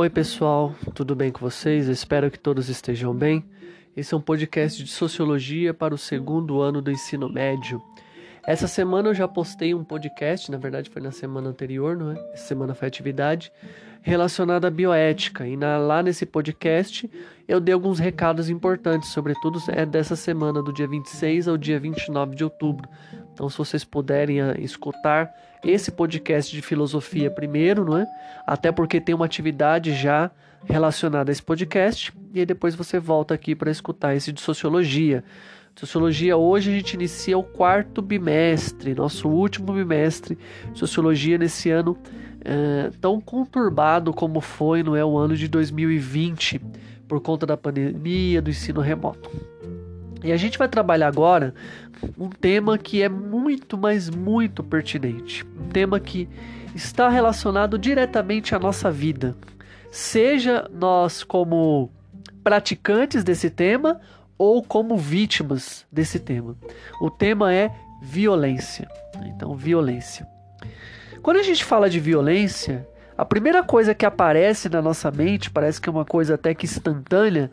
Oi, pessoal, tudo bem com vocês? Espero que todos estejam bem. Esse é um podcast de sociologia para o segundo ano do ensino médio. Essa semana eu já postei um podcast, na verdade foi na semana anterior, não é? Essa semana foi atividade relacionada à bioética. E na, lá nesse podcast eu dei alguns recados importantes, sobretudo é dessa semana, do dia 26 ao dia 29 de outubro. Então, se vocês puderem uh, escutar esse podcast de filosofia primeiro, não é? Até porque tem uma atividade já relacionada a esse podcast, e depois você volta aqui para escutar esse de sociologia. Sociologia, hoje a gente inicia o quarto bimestre, nosso último bimestre de sociologia nesse ano é, tão conturbado como foi não é, o ano de 2020, por conta da pandemia, do ensino remoto. E a gente vai trabalhar agora um tema que é muito, mas muito pertinente. Um tema que está relacionado diretamente à nossa vida. Seja nós como praticantes desse tema ou como vítimas desse tema. O tema é violência. Então, violência. Quando a gente fala de violência, a primeira coisa que aparece na nossa mente, parece que é uma coisa até que instantânea,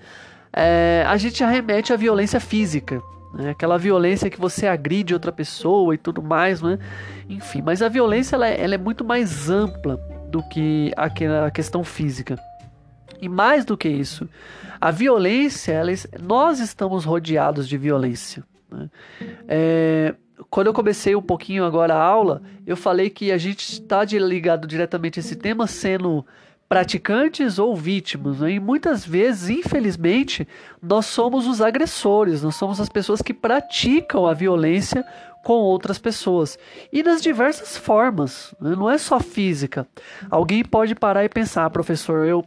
é, a gente arremete à violência física. Né? Aquela violência que você agride outra pessoa e tudo mais, né? Enfim, mas a violência ela é, ela é muito mais ampla do que a questão física. E mais do que isso, a violência, ela, nós estamos rodeados de violência. Né? É, quando eu comecei um pouquinho agora a aula, eu falei que a gente está ligado diretamente a esse tema sendo praticantes ou vítimas. Né? E muitas vezes, infelizmente, nós somos os agressores, nós somos as pessoas que praticam a violência com outras pessoas. E das diversas formas, né? não é só física. Alguém pode parar e pensar, ah, professor, eu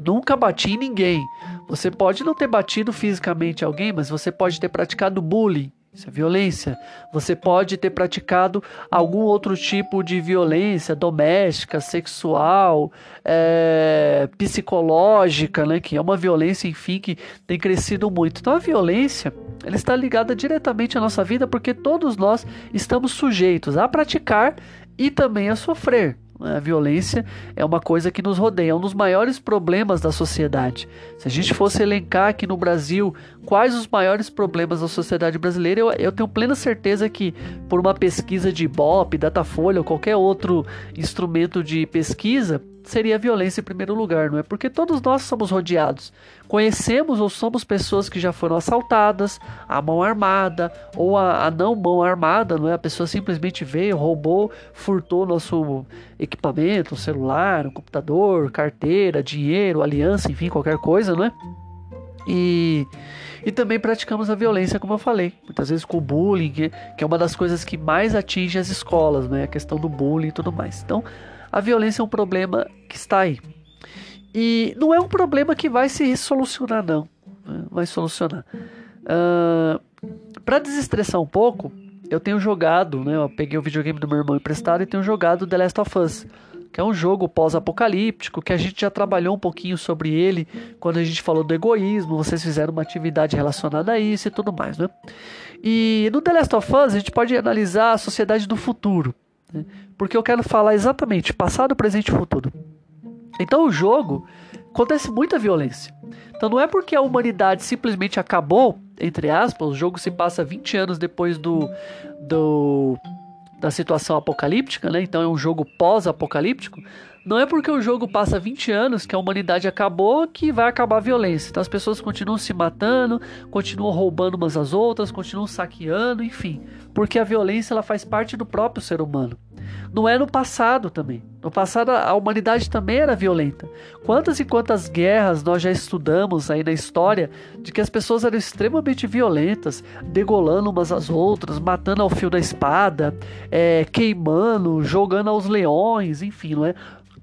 nunca bati em ninguém. Você pode não ter batido fisicamente alguém, mas você pode ter praticado bullying. É violência. Você pode ter praticado algum outro tipo de violência doméstica, sexual, é, psicológica, né? Que é uma violência, enfim, que tem crescido muito. Então a violência ela está ligada diretamente à nossa vida porque todos nós estamos sujeitos a praticar e também a sofrer. A violência é uma coisa que nos rodeia, é um dos maiores problemas da sociedade. Se a gente fosse elencar aqui no Brasil quais os maiores problemas da sociedade brasileira, eu, eu tenho plena certeza que, por uma pesquisa de Ibope, Datafolha ou qualquer outro instrumento de pesquisa, seria a violência em primeiro lugar, não é? Porque todos nós somos rodeados. Conhecemos ou somos pessoas que já foram assaltadas, a mão armada ou a, a não mão armada, não é? A pessoa simplesmente veio, roubou, furtou nosso equipamento, um celular, um computador, carteira, dinheiro, aliança, enfim, qualquer coisa, não é? E, e também praticamos a violência, como eu falei, muitas vezes com o bullying, que, é uma das coisas que mais atinge as escolas, né? A questão do bullying e tudo mais. Então, a violência é um problema que está aí. E não é um problema que vai se solucionar, não. Vai solucionar. Uh, ah, Para desestressar um pouco, eu tenho jogado, né? Eu peguei o videogame do meu irmão emprestado e tenho jogado The Last of Us, que é um jogo pós-apocalíptico, que a gente já trabalhou um pouquinho sobre ele quando a gente falou do egoísmo, vocês fizeram uma atividade relacionada a isso e tudo mais, né? E no The Last of Us a gente pode analisar a sociedade do futuro. Né? Porque eu quero falar exatamente passado, presente e futuro. Então o jogo acontece muita violência. Então não é porque a humanidade simplesmente acabou, entre aspas, o jogo se passa 20 anos depois do, do da situação apocalíptica, né? Então é um jogo pós-apocalíptico. Não é porque o jogo passa 20 anos que a humanidade acabou que vai acabar a violência. Então as pessoas continuam se matando, continuam roubando umas às outras, continuam saqueando, enfim. Porque a violência ela faz parte do próprio ser humano. Não é no passado também. No passado a humanidade também era violenta. Quantas e quantas guerras nós já estudamos aí na história de que as pessoas eram extremamente violentas, degolando umas às outras, matando ao fio da espada, é, queimando, jogando aos leões, enfim, não é?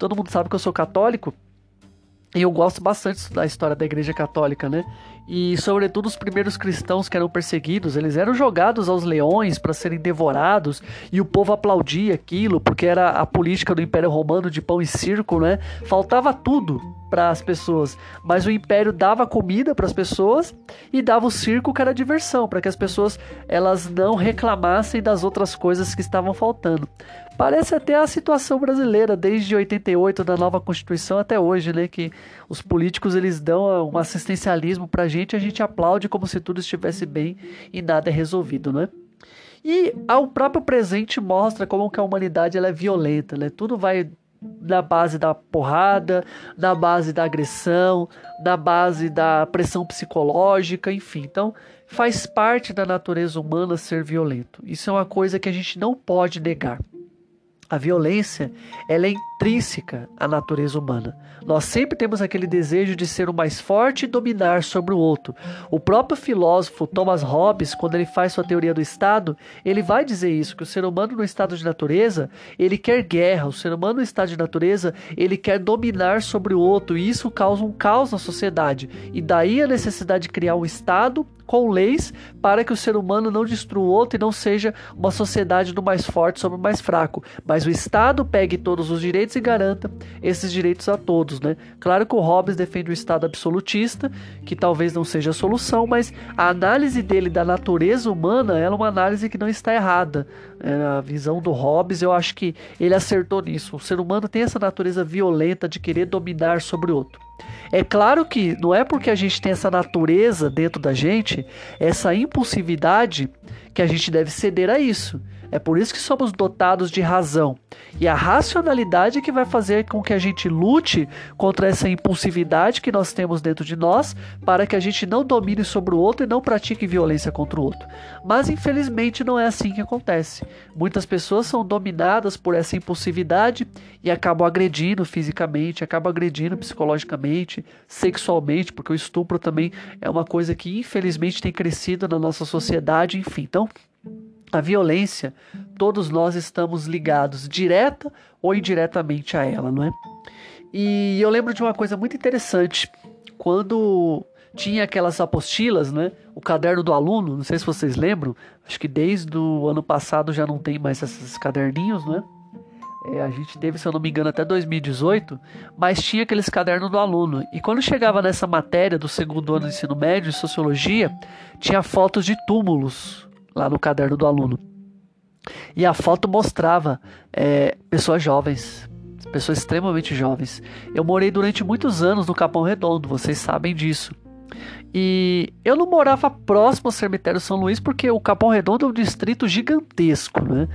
Todo mundo sabe que eu sou católico. E eu gosto bastante da história da Igreja Católica, né? E sobretudo os primeiros cristãos que eram perseguidos, eles eram jogados aos leões para serem devorados e o povo aplaudia aquilo porque era a política do Império Romano de pão e circo, né? Faltava tudo para as pessoas, mas o império dava comida para as pessoas e dava o circo que era diversão, para que as pessoas elas não reclamassem das outras coisas que estavam faltando. Parece até a situação brasileira desde 88 da nova Constituição até hoje, né, que os políticos eles dão um assistencialismo para gente, a gente aplaude como se tudo estivesse bem e nada é resolvido, né? E o próprio presente mostra como que a humanidade ela é violenta, né? Tudo vai na base da porrada, na base da agressão, na base da pressão psicológica, enfim. Então, faz parte da natureza humana ser violento. Isso é uma coisa que a gente não pode negar. A violência, ela é intrínseca à natureza humana. Nós sempre temos aquele desejo de ser o mais forte e dominar sobre o outro. O próprio filósofo Thomas Hobbes, quando ele faz sua teoria do Estado, ele vai dizer isso, que o ser humano no estado de natureza, ele quer guerra, o ser humano no estado de natureza, ele quer dominar sobre o outro, e isso causa um caos na sociedade. E daí a necessidade de criar um Estado com leis para que o ser humano não destrua o outro e não seja uma sociedade do mais forte sobre o mais fraco, mas o Estado pegue todos os direitos e garanta esses direitos a todos, né? Claro que o Hobbes defende o Estado absolutista, que talvez não seja a solução, mas a análise dele da natureza humana é uma análise que não está errada. É, a visão do Hobbes, eu acho que ele acertou nisso. O ser humano tem essa natureza violenta de querer dominar sobre o outro. É claro que não é porque a gente tem essa natureza dentro da gente, essa impulsividade, que a gente deve ceder a isso. É por isso que somos dotados de razão. E a racionalidade é que vai fazer com que a gente lute contra essa impulsividade que nós temos dentro de nós, para que a gente não domine sobre o outro e não pratique violência contra o outro. Mas infelizmente não é assim que acontece. Muitas pessoas são dominadas por essa impulsividade e acabam agredindo fisicamente, acabam agredindo psicologicamente, sexualmente, porque o estupro também é uma coisa que infelizmente tem crescido na nossa sociedade, enfim. Então, a violência, todos nós estamos ligados direta ou indiretamente a ela, não é? E eu lembro de uma coisa muito interessante. Quando tinha aquelas apostilas, né? O caderno do aluno, não sei se vocês lembram, acho que desde o ano passado já não tem mais esses caderninhos, né? É, a gente teve, se eu não me engano, até 2018, mas tinha aqueles cadernos do aluno. E quando chegava nessa matéria do segundo ano de ensino médio, de sociologia, tinha fotos de túmulos lá no caderno do aluno. E a foto mostrava é, pessoas jovens, pessoas extremamente jovens. Eu morei durante muitos anos no Capão Redondo, vocês sabem disso. E eu não morava próximo ao cemitério São Luís porque o Capão Redondo é um distrito gigantesco, né?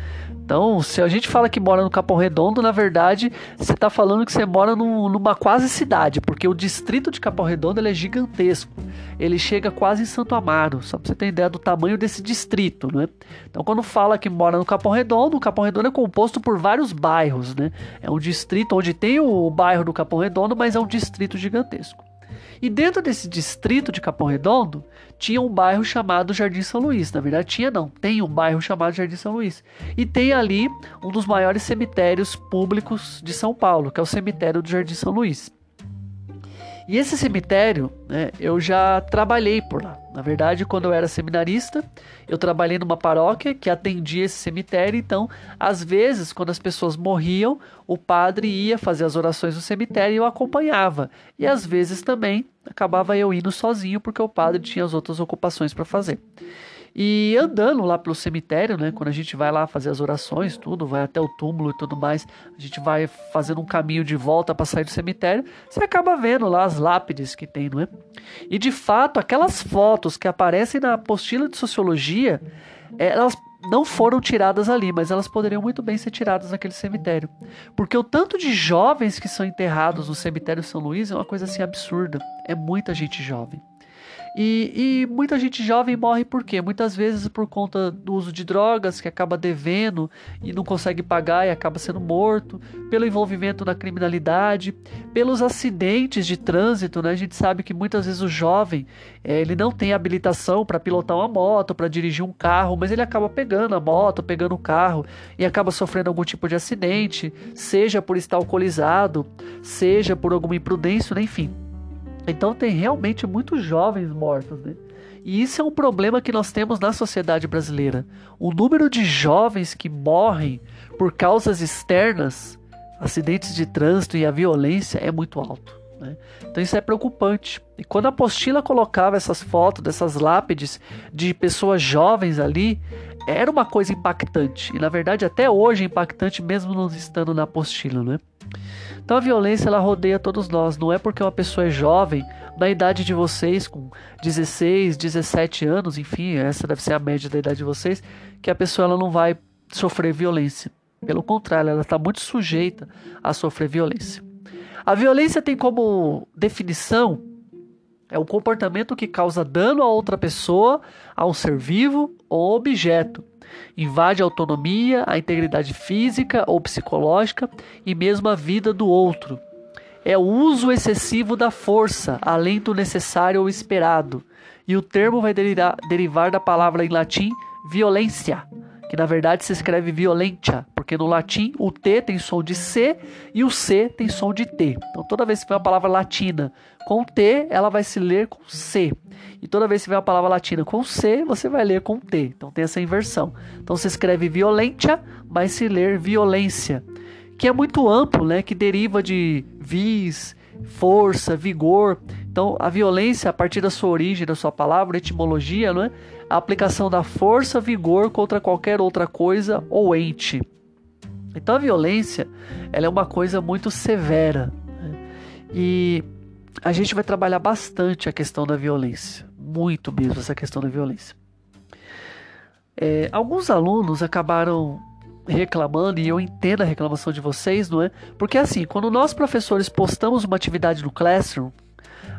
Então, se a gente fala que mora no Capão Redondo, na verdade, você está falando que você mora num, numa quase cidade, porque o distrito de Capão Redondo é gigantesco. Ele chega quase em Santo Amaro, só para você ter ideia do tamanho desse distrito, né? Então, quando fala que mora no Capão Redondo, o Capão Redondo é composto por vários bairros, né? É um distrito onde tem o bairro do Capão Redondo, mas é um distrito gigantesco. E dentro desse distrito de Capão Redondo, tinha um bairro chamado Jardim São Luís. Na verdade, tinha não, tem um bairro chamado Jardim São Luís. E tem ali um dos maiores cemitérios públicos de São Paulo, que é o cemitério do Jardim São Luís. E esse cemitério, né, eu já trabalhei por lá. Na verdade, quando eu era seminarista, eu trabalhei numa paróquia que atendia esse cemitério. Então, às vezes, quando as pessoas morriam, o padre ia fazer as orações no cemitério e eu acompanhava. E às vezes também acabava eu indo sozinho porque o padre tinha as outras ocupações para fazer. E andando lá pelo cemitério, né, quando a gente vai lá fazer as orações, tudo, vai até o túmulo e tudo mais, a gente vai fazendo um caminho de volta para sair do cemitério, você acaba vendo lá as lápides que tem, não é? E de fato, aquelas fotos que aparecem na apostila de sociologia, elas não foram tiradas ali, mas elas poderiam muito bem ser tiradas naquele cemitério. Porque o tanto de jovens que são enterrados no cemitério São Luís é uma coisa assim absurda. É muita gente jovem. E, e, muita gente jovem morre por quê? Muitas vezes por conta do uso de drogas, que acaba devendo e não consegue pagar e acaba sendo morto, pelo envolvimento na criminalidade, pelos acidentes de trânsito, né? A gente sabe que muitas vezes o jovem é, ele não tem habilitação para pilotar uma moto, para dirigir um carro, mas ele acaba pegando a moto, pegando o carro e acaba sofrendo algum tipo de acidente, seja por estar alcoolizado, seja por alguma imprudência, né? enfim. Então tem realmente muitos jovens mortos, né? E isso é um problema que nós temos na sociedade brasileira. O número de jovens que morrem por causas externas, acidentes de trânsito e a violência é muito alto. Né? Então isso é preocupante. E quando a apostila colocava essas fotos dessas lápides de pessoas jovens ali, era uma coisa impactante. E na verdade até hoje é impactante mesmo não estando na apostila, né? Então a violência ela rodeia todos nós. Não é porque uma pessoa é jovem, na idade de vocês, com 16, 17 anos, enfim, essa deve ser a média da idade de vocês, que a pessoa ela não vai sofrer violência. Pelo contrário, ela está muito sujeita a sofrer violência. A violência tem como definição é o comportamento que causa dano a outra pessoa, a um ser vivo ou objeto. Invade a autonomia, a integridade física ou psicológica e mesmo a vida do outro. É o uso excessivo da força, além do necessário ou esperado. E o termo vai derivar, da palavra em latim violência, que na verdade se escreve violentia, porque no latim o T tem som de C e o C tem som de T. Então toda vez que vem uma palavra latina com T, ela vai se ler com C. E toda vez que vem uma palavra latina com C, você vai ler com T. Então tem essa inversão. Então se escreve violentia, mas se ler violência, que é muito amplo, né, que deriva de vis, força, vigor. Então, a violência, a partir da sua origem, da sua palavra, etimologia, não é? A aplicação da força, vigor contra qualquer outra coisa ou ente. Então, a violência, ela é uma coisa muito severa. Né? E a gente vai trabalhar bastante a questão da violência, muito mesmo essa questão da violência. É, alguns alunos acabaram reclamando, e eu entendo a reclamação de vocês, não é? Porque assim, quando nós professores postamos uma atividade no Classroom,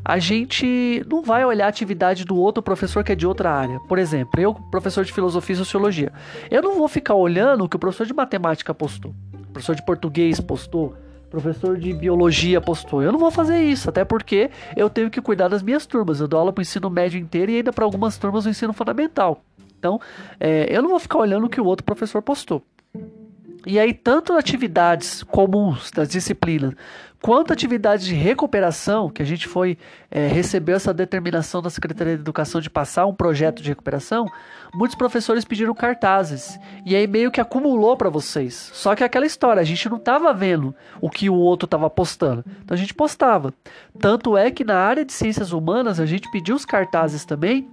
a gente não vai olhar a atividade do outro professor que é de outra área. Por exemplo, eu, professor de filosofia e sociologia, eu não vou ficar olhando o que o professor de matemática postou, o professor de português postou, professor de biologia postou. Eu não vou fazer isso, até porque eu tenho que cuidar das minhas turmas. Eu dou aula para o ensino médio inteiro e ainda para algumas turmas do ensino fundamental. Então, é, eu não vou ficar olhando o que o outro professor postou. E aí, tanto atividades comuns das disciplinas, quanto atividades de recuperação, que a gente foi é, recebeu essa determinação da Secretaria de Educação de passar um projeto de recuperação, muitos professores pediram cartazes. E aí meio que acumulou para vocês. Só que aquela história, a gente não estava vendo o que o outro estava postando. Então a gente postava. Tanto é que na área de ciências humanas a gente pediu os cartazes também.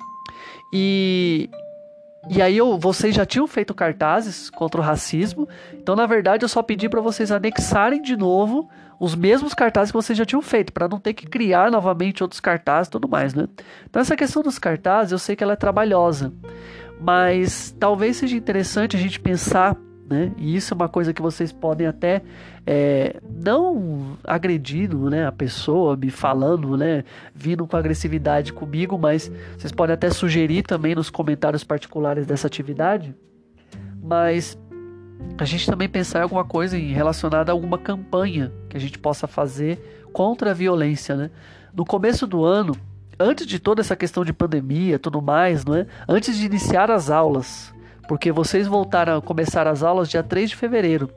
E, e aí eu, vocês já tinham feito cartazes contra o racismo, então na verdade eu só pedi para vocês anexarem de novo os mesmos cartazes que vocês já tinham feito, para não ter que criar novamente outros cartazes e tudo mais, né? Então essa questão dos cartazes, eu sei que ela é trabalhosa, mas talvez seja interessante a gente pensar né? E isso é uma coisa que vocês podem até é, não agredindo, né, a pessoa, me falando, né, vindo com agressividade comigo, mas vocês podem até sugerir também nos comentários particulares dessa atividade. Mas a gente também pensar em alguma coisa relacionada a alguma campanha que a gente possa fazer contra a violência, né? No começo do ano, antes de toda essa questão de pandemia, tudo mais, não é? Antes de iniciar as aulas, porque vocês voltaram a começar as aulas dia 3 de fevereiro.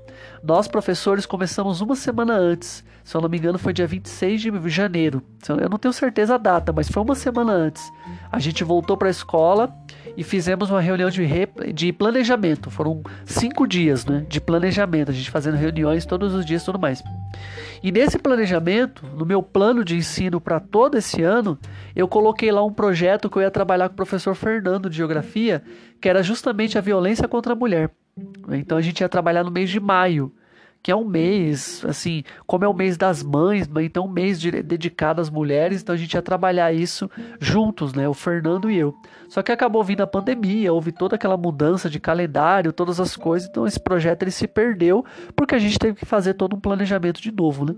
Nós, professores, começamos uma semana antes. Se eu não me engano, foi dia 26 de janeiro. Eu não tenho certeza a data, mas foi uma semana antes. A gente voltou para a escola e fizemos uma reunião de, de planejamento. Foram cinco dias né, de planejamento, a gente fazendo reuniões todos os dias e tudo mais. E nesse planejamento, no meu plano de ensino para todo esse ano, eu coloquei lá um projeto que eu ia trabalhar com o professor Fernando de Geografia, que era justamente a violência contra a mulher. Então a gente ia trabalhar no mês de maio que é um mês, assim, como é o mês das mães, né? então um mês de, dedicado às mulheres, então a gente ia trabalhar isso juntos, né, o Fernando e eu. Só que acabou vindo a pandemia, houve toda aquela mudança de calendário, todas as coisas, então esse projeto ele se perdeu porque a gente teve que fazer todo um planejamento de novo, né?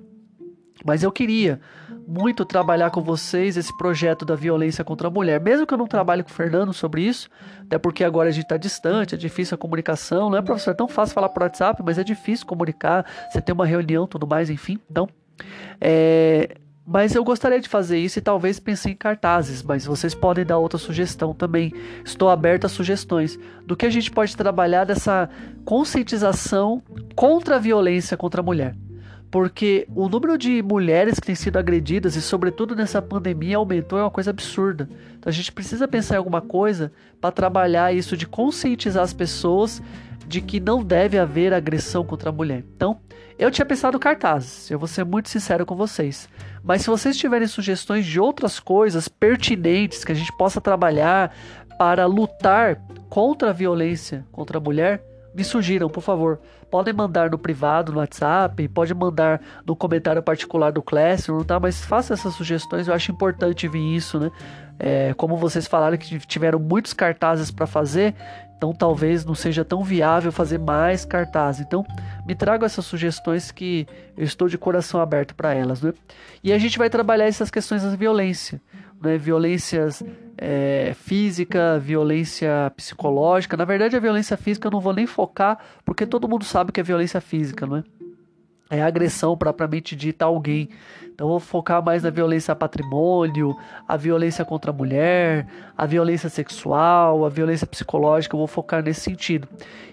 Mas eu queria muito trabalhar com vocês esse projeto da violência contra a mulher. Mesmo que eu não trabalhe com o Fernando sobre isso, até porque agora a gente está distante, é difícil a comunicação. Não é, professor? É tão fácil falar por WhatsApp, mas é difícil comunicar. Você tem uma reunião tudo mais, enfim. Então, é... Mas eu gostaria de fazer isso e talvez pense em cartazes, mas vocês podem dar outra sugestão também. Estou aberto a sugestões do que a gente pode trabalhar dessa conscientização contra a violência contra a mulher. Porque o número de mulheres que têm sido agredidas e sobretudo nessa pandemia aumentou é uma coisa absurda. Então a gente precisa pensar em alguma coisa para trabalhar isso de conscientizar as pessoas de que não deve haver agressão contra a mulher. Então, eu tinha pensado cartazes, eu vou ser muito sincero com vocês. Mas se vocês tiverem sugestões de outras coisas pertinentes que a gente possa trabalhar para lutar contra a violência contra a mulher, me sugiram, por favor. Podem mandar no privado, no WhatsApp, pode mandar no comentário particular do Classroom, tá? Mas faça essas sugestões, eu acho importante vir isso, né? É, como vocês falaram que tiveram muitos cartazes para fazer, então talvez não seja tão viável fazer mais cartazes. Então me tragam essas sugestões que eu estou de coração aberto para elas, né? E a gente vai trabalhar essas questões da violência né, violências é, física, violência psicológica. Na verdade, a violência física eu não vou nem focar, porque todo mundo sabe que é violência física, não é? É agressão propriamente dita a alguém. Então vou focar mais na violência a patrimônio, a violência contra a mulher, a violência sexual, a violência psicológica, eu vou focar nesse sentido.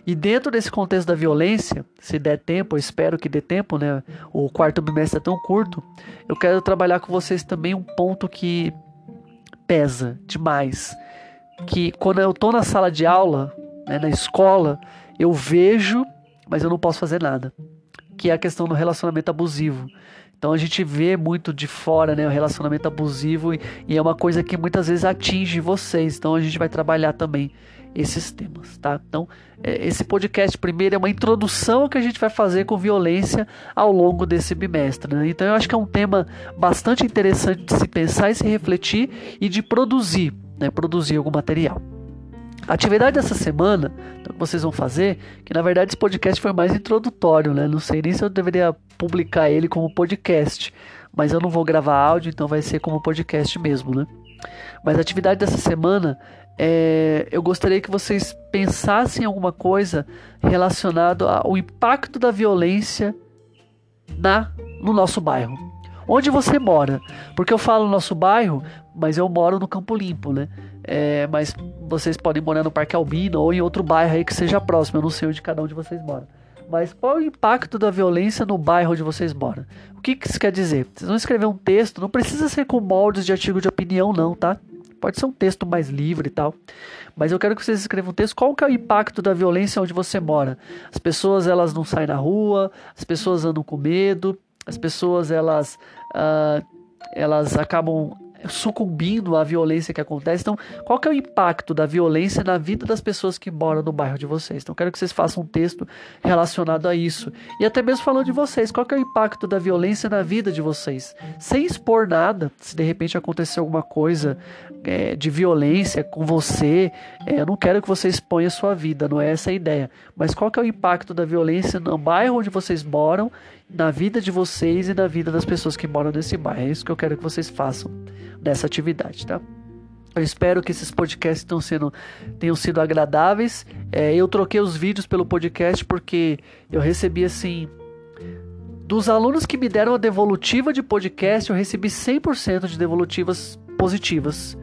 E dentro desse contexto da violência, se der tempo, eu espero que dê tempo, né? O quarto bimestre é tão curto, eu quero trabalhar com vocês também um ponto que pesa demais. Que quando eu tô na sala de aula, né, na escola, eu vejo, mas eu não posso fazer nada. Que é a questão do relacionamento abusivo. Então a gente vê muito de fora né, o relacionamento abusivo e, e é uma coisa que muitas vezes atinge vocês. Então a gente vai trabalhar também esses temas, tá? Então, é, esse podcast primeiro é uma introdução que a gente vai fazer com violência ao longo desse bimestre, né? Então, eu acho que é um tema bastante interessante de se pensar e se refletir e de produzir, né? Produzir algum material. A atividade dessa semana, então, que vocês vão fazer, que na verdade esse podcast foi mais introdutório, né? Não sei nem se eu deveria publicar ele como podcast, mas eu não vou gravar áudio, então vai ser como podcast mesmo, né? Mas a atividade dessa semana é, eu gostaria que vocês pensassem em alguma coisa relacionado ao impacto da violência na no nosso bairro. Onde você mora? Porque eu falo nosso bairro, mas eu moro no Campo Limpo, né? É, mas vocês podem morar no Parque Albino ou em outro bairro aí que seja próximo. Eu não sei onde cada um de vocês mora. Mas qual é o impacto da violência no bairro onde vocês moram? O que, que isso quer dizer? Vocês vão escrever um texto, não precisa ser com moldes de artigo de opinião, não, tá? Pode ser um texto mais livre e tal. Mas eu quero que vocês escrevam um texto. Qual que é o impacto da violência onde você mora? As pessoas elas não saem na rua, as pessoas andam com medo, as pessoas elas, uh, elas acabam sucumbindo à violência que acontece. Então, qual que é o impacto da violência na vida das pessoas que moram no bairro de vocês? Então, quero que vocês façam um texto relacionado a isso. E até mesmo falando de vocês, qual que é o impacto da violência na vida de vocês? Sem expor nada, se de repente acontecer alguma coisa é, de violência com você, é, eu não quero que você exponha a sua vida, não é essa a ideia. Mas qual que é o impacto da violência no bairro onde vocês moram, na vida de vocês e na vida das pessoas que moram nesse bairro? É isso que eu quero que vocês façam dessa atividade, tá? Eu espero que esses podcasts tenham, sendo, tenham sido agradáveis. É, eu troquei os vídeos pelo podcast porque eu recebi assim. Dos alunos que me deram a devolutiva de podcast, eu recebi 100% de devolutivas positivas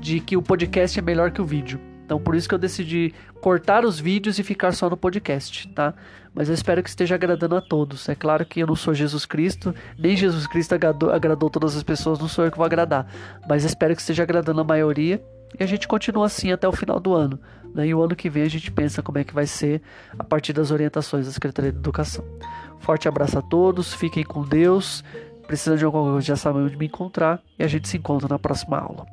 de que o podcast é melhor que o vídeo. Então por isso que eu decidi cortar os vídeos e ficar só no podcast, tá? Mas eu espero que esteja agradando a todos. É claro que eu não sou Jesus Cristo, nem Jesus Cristo agradou, agradou todas as pessoas, não sou eu que vou agradar. Mas espero que esteja agradando a maioria e a gente continua assim até o final do ano. Né? E o ano que vem a gente pensa como é que vai ser a partir das orientações da Secretaria de Educação. Forte abraço a todos, fiquem com Deus. Precisa de alguma coisa, já sabem onde me encontrar e a gente se encontra na próxima aula.